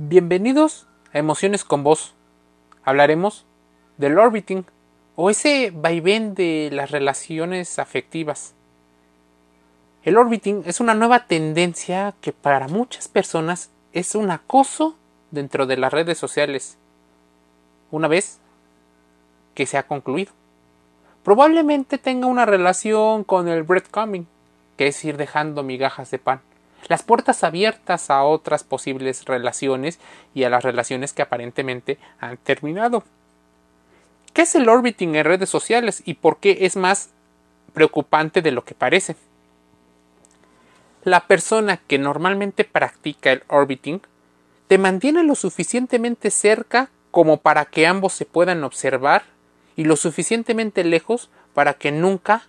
Bienvenidos a Emociones con Voz. Hablaremos del orbiting o ese vaivén de las relaciones afectivas. El orbiting es una nueva tendencia que para muchas personas es un acoso dentro de las redes sociales. Una vez que se ha concluido. Probablemente tenga una relación con el breadcrumbing, que es ir dejando migajas de pan las puertas abiertas a otras posibles relaciones y a las relaciones que aparentemente han terminado. ¿Qué es el orbiting en redes sociales y por qué es más preocupante de lo que parece? La persona que normalmente practica el orbiting te mantiene lo suficientemente cerca como para que ambos se puedan observar y lo suficientemente lejos para que nunca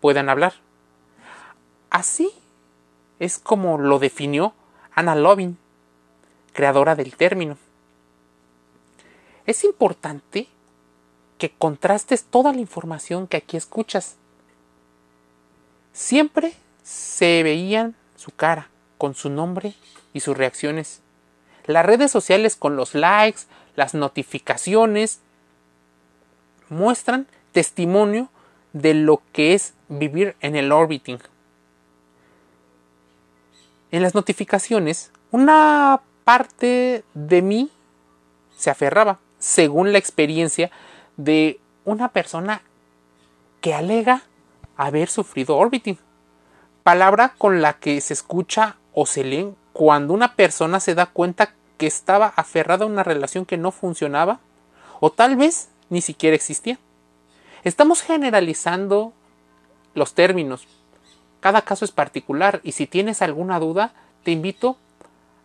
puedan hablar. Así es como lo definió Anna Lovin, creadora del término. Es importante que contrastes toda la información que aquí escuchas. Siempre se veían su cara, con su nombre y sus reacciones. Las redes sociales con los likes, las notificaciones, muestran testimonio de lo que es vivir en el orbiting en las notificaciones, una parte de mí se aferraba, según la experiencia de una persona que alega haber sufrido orbiting, palabra con la que se escucha o se lee cuando una persona se da cuenta que estaba aferrada a una relación que no funcionaba o tal vez ni siquiera existía. Estamos generalizando los términos, cada caso es particular y si tienes alguna duda, te invito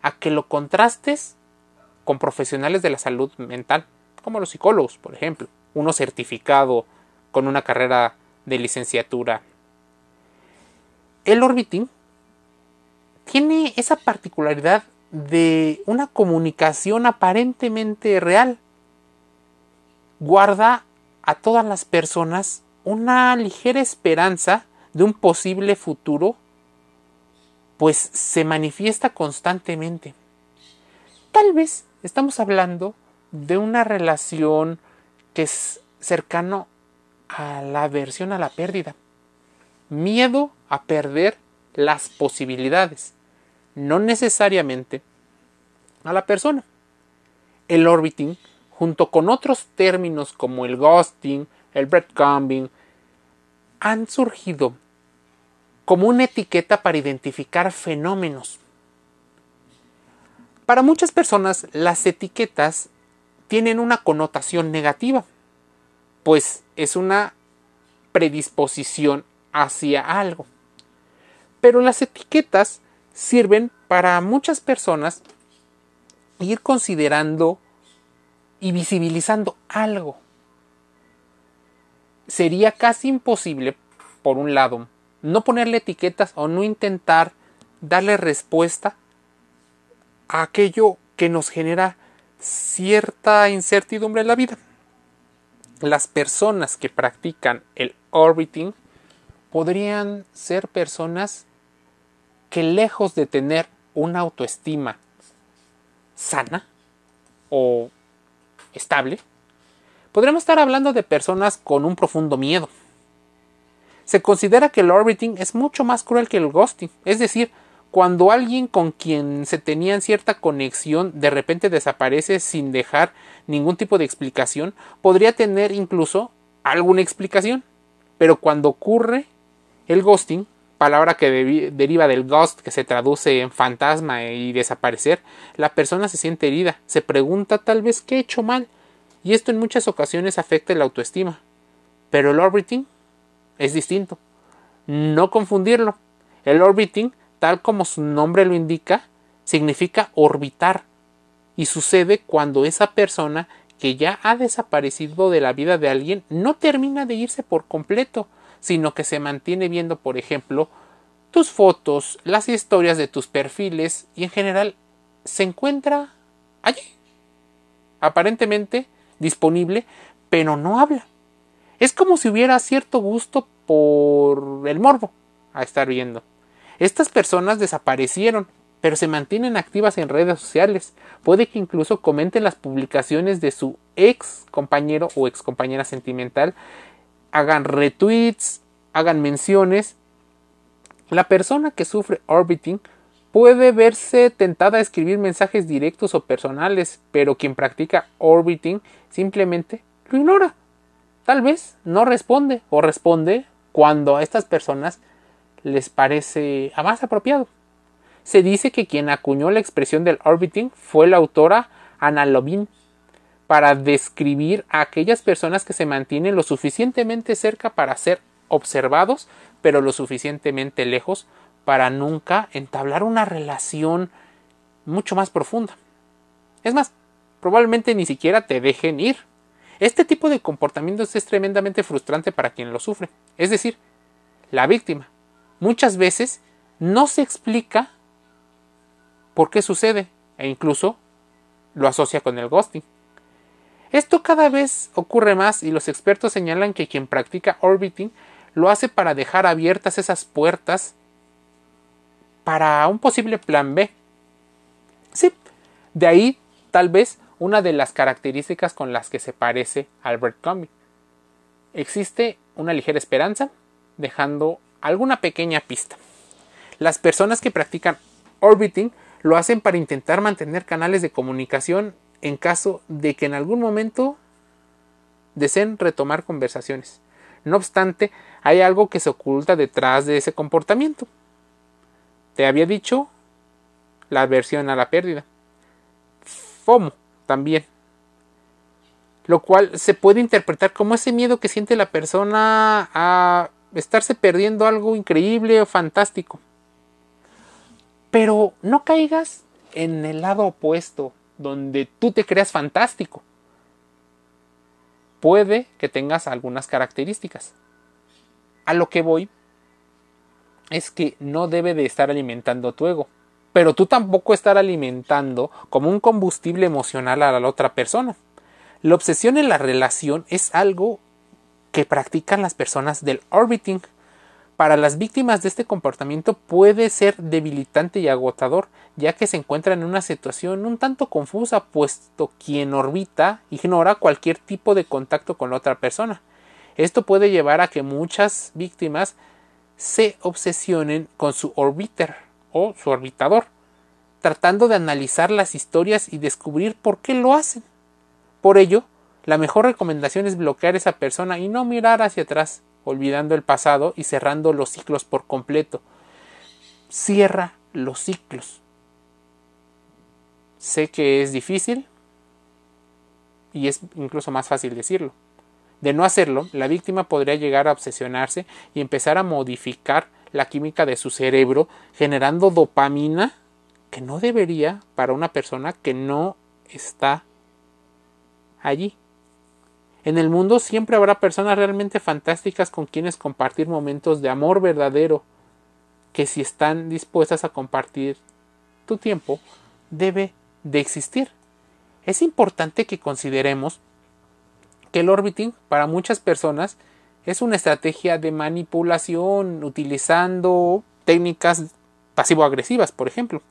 a que lo contrastes con profesionales de la salud mental, como los psicólogos, por ejemplo, uno certificado con una carrera de licenciatura. El orbiting tiene esa particularidad de una comunicación aparentemente real. Guarda a todas las personas una ligera esperanza de un posible futuro, pues se manifiesta constantemente. Tal vez estamos hablando de una relación que es cercano a la aversión a la pérdida. Miedo a perder las posibilidades, no necesariamente a la persona. El orbiting, junto con otros términos como el ghosting, el breadcrumbing, han surgido como una etiqueta para identificar fenómenos. Para muchas personas las etiquetas tienen una connotación negativa, pues es una predisposición hacia algo. Pero las etiquetas sirven para muchas personas ir considerando y visibilizando algo. Sería casi imposible, por un lado, no ponerle etiquetas o no intentar darle respuesta a aquello que nos genera cierta incertidumbre en la vida. Las personas que practican el orbiting podrían ser personas que lejos de tener una autoestima sana o estable, podríamos estar hablando de personas con un profundo miedo, se considera que el orbiting es mucho más cruel que el ghosting, es decir, cuando alguien con quien se tenían cierta conexión de repente desaparece sin dejar ningún tipo de explicación, podría tener incluso alguna explicación. Pero cuando ocurre el ghosting, palabra que deriva del ghost, que se traduce en fantasma y desaparecer, la persona se siente herida, se pregunta tal vez qué he hecho mal, y esto en muchas ocasiones afecta la autoestima. Pero el orbiting es distinto. No confundirlo. El orbiting, tal como su nombre lo indica, significa orbitar y sucede cuando esa persona que ya ha desaparecido de la vida de alguien no termina de irse por completo, sino que se mantiene viendo, por ejemplo, tus fotos, las historias de tus perfiles y en general se encuentra allí, aparentemente disponible, pero no habla. Es como si hubiera cierto gusto por el morbo a estar viendo. Estas personas desaparecieron, pero se mantienen activas en redes sociales. Puede que incluso comenten las publicaciones de su ex compañero o ex compañera sentimental, hagan retweets, hagan menciones. La persona que sufre orbiting puede verse tentada a escribir mensajes directos o personales, pero quien practica orbiting simplemente lo ignora. Tal vez no responde o responde cuando a estas personas les parece a más apropiado. Se dice que quien acuñó la expresión del orbiting fue la autora Anna Lovin para describir a aquellas personas que se mantienen lo suficientemente cerca para ser observados, pero lo suficientemente lejos para nunca entablar una relación mucho más profunda. Es más, probablemente ni siquiera te dejen ir. Este tipo de comportamientos es tremendamente frustrante para quien lo sufre, es decir, la víctima. Muchas veces no se explica por qué sucede e incluso lo asocia con el ghosting. Esto cada vez ocurre más y los expertos señalan que quien practica orbiting lo hace para dejar abiertas esas puertas para un posible plan B. Sí, de ahí tal vez una de las características con las que se parece Albert Camus. Existe una ligera esperanza, dejando alguna pequeña pista. Las personas que practican orbiting lo hacen para intentar mantener canales de comunicación en caso de que en algún momento deseen retomar conversaciones. No obstante, hay algo que se oculta detrás de ese comportamiento. Te había dicho la aversión a la pérdida. FOMO también. Lo cual se puede interpretar como ese miedo que siente la persona a estarse perdiendo algo increíble o fantástico. Pero no caigas en el lado opuesto, donde tú te creas fantástico. Puede que tengas algunas características. A lo que voy es que no debe de estar alimentando tu ego, pero tú tampoco estar alimentando como un combustible emocional a la otra persona. La obsesión en la relación es algo que practican las personas del orbiting para las víctimas de este comportamiento puede ser debilitante y agotador, ya que se encuentran en una situación un tanto confusa, puesto quien orbita ignora cualquier tipo de contacto con la otra persona. Esto puede llevar a que muchas víctimas se obsesionen con su orbiter su orbitador, tratando de analizar las historias y descubrir por qué lo hacen. Por ello, la mejor recomendación es bloquear a esa persona y no mirar hacia atrás, olvidando el pasado y cerrando los ciclos por completo. Cierra los ciclos. Sé que es difícil y es incluso más fácil decirlo. De no hacerlo, la víctima podría llegar a obsesionarse y empezar a modificar la química de su cerebro, generando dopamina que no debería para una persona que no está allí. En el mundo siempre habrá personas realmente fantásticas con quienes compartir momentos de amor verdadero, que si están dispuestas a compartir tu tiempo, debe de existir. Es importante que consideremos que el orbiting para muchas personas es una estrategia de manipulación utilizando técnicas pasivo-agresivas, por ejemplo.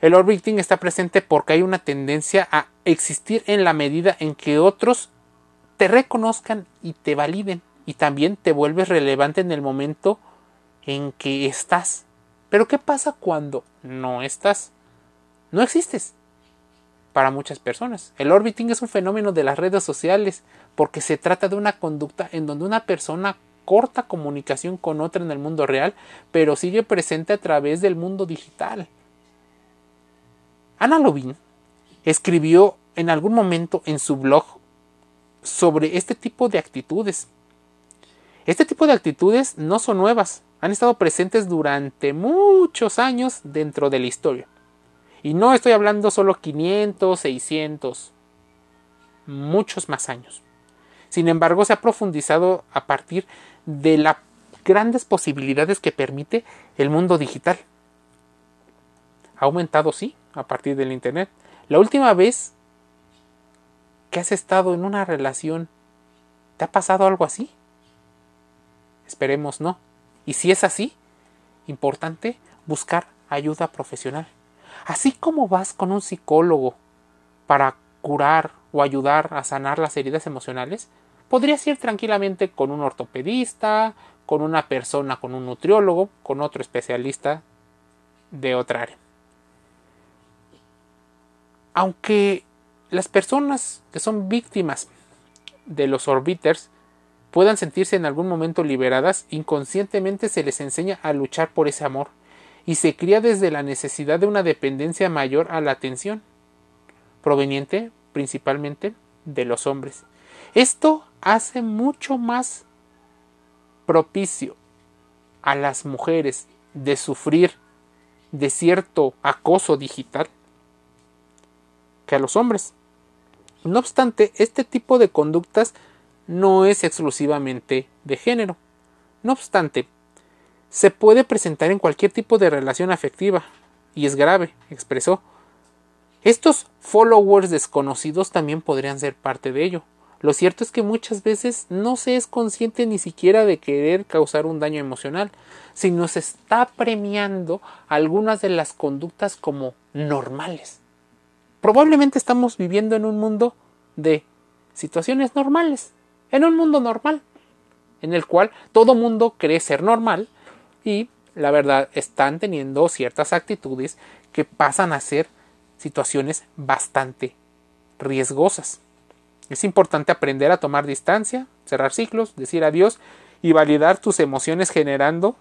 El orbiting está presente porque hay una tendencia a existir en la medida en que otros te reconozcan y te validen y también te vuelves relevante en el momento en que estás. Pero ¿qué pasa cuando no estás? No existes. Para muchas personas. El orbiting es un fenómeno de las redes sociales porque se trata de una conducta en donde una persona corta comunicación con otra en el mundo real, pero sigue presente a través del mundo digital. Ana Lovin escribió en algún momento en su blog sobre este tipo de actitudes. Este tipo de actitudes no son nuevas, han estado presentes durante muchos años dentro de la historia. Y no estoy hablando solo 500, 600, muchos más años. Sin embargo, se ha profundizado a partir de las grandes posibilidades que permite el mundo digital. Ha aumentado, sí, a partir del Internet. La última vez que has estado en una relación, ¿te ha pasado algo así? Esperemos no. Y si es así, importante buscar ayuda profesional. Así como vas con un psicólogo para curar o ayudar a sanar las heridas emocionales, podrías ir tranquilamente con un ortopedista, con una persona, con un nutriólogo, con otro especialista de otra área. Aunque las personas que son víctimas de los orbiters puedan sentirse en algún momento liberadas, inconscientemente se les enseña a luchar por ese amor y se cría desde la necesidad de una dependencia mayor a la atención, proveniente principalmente de los hombres. Esto hace mucho más propicio a las mujeres de sufrir de cierto acoso digital que a los hombres. No obstante, este tipo de conductas no es exclusivamente de género. No obstante, se puede presentar en cualquier tipo de relación afectiva, y es grave, expresó. Estos followers desconocidos también podrían ser parte de ello. Lo cierto es que muchas veces no se es consciente ni siquiera de querer causar un daño emocional, sino se está premiando algunas de las conductas como normales. Probablemente estamos viviendo en un mundo de situaciones normales, en un mundo normal, en el cual todo mundo cree ser normal y la verdad están teniendo ciertas actitudes que pasan a ser situaciones bastante riesgosas. Es importante aprender a tomar distancia, cerrar ciclos, decir adiós y validar tus emociones generando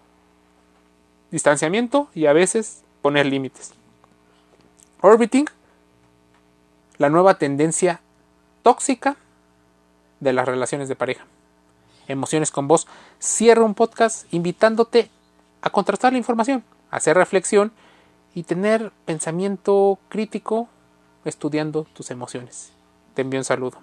distanciamiento y a veces poner límites. Orbiting, la nueva tendencia tóxica de las relaciones de pareja. Emociones con vos. Cierra un podcast invitándote a contrastar la información, hacer reflexión y tener pensamiento crítico estudiando tus emociones. Te envío un saludo.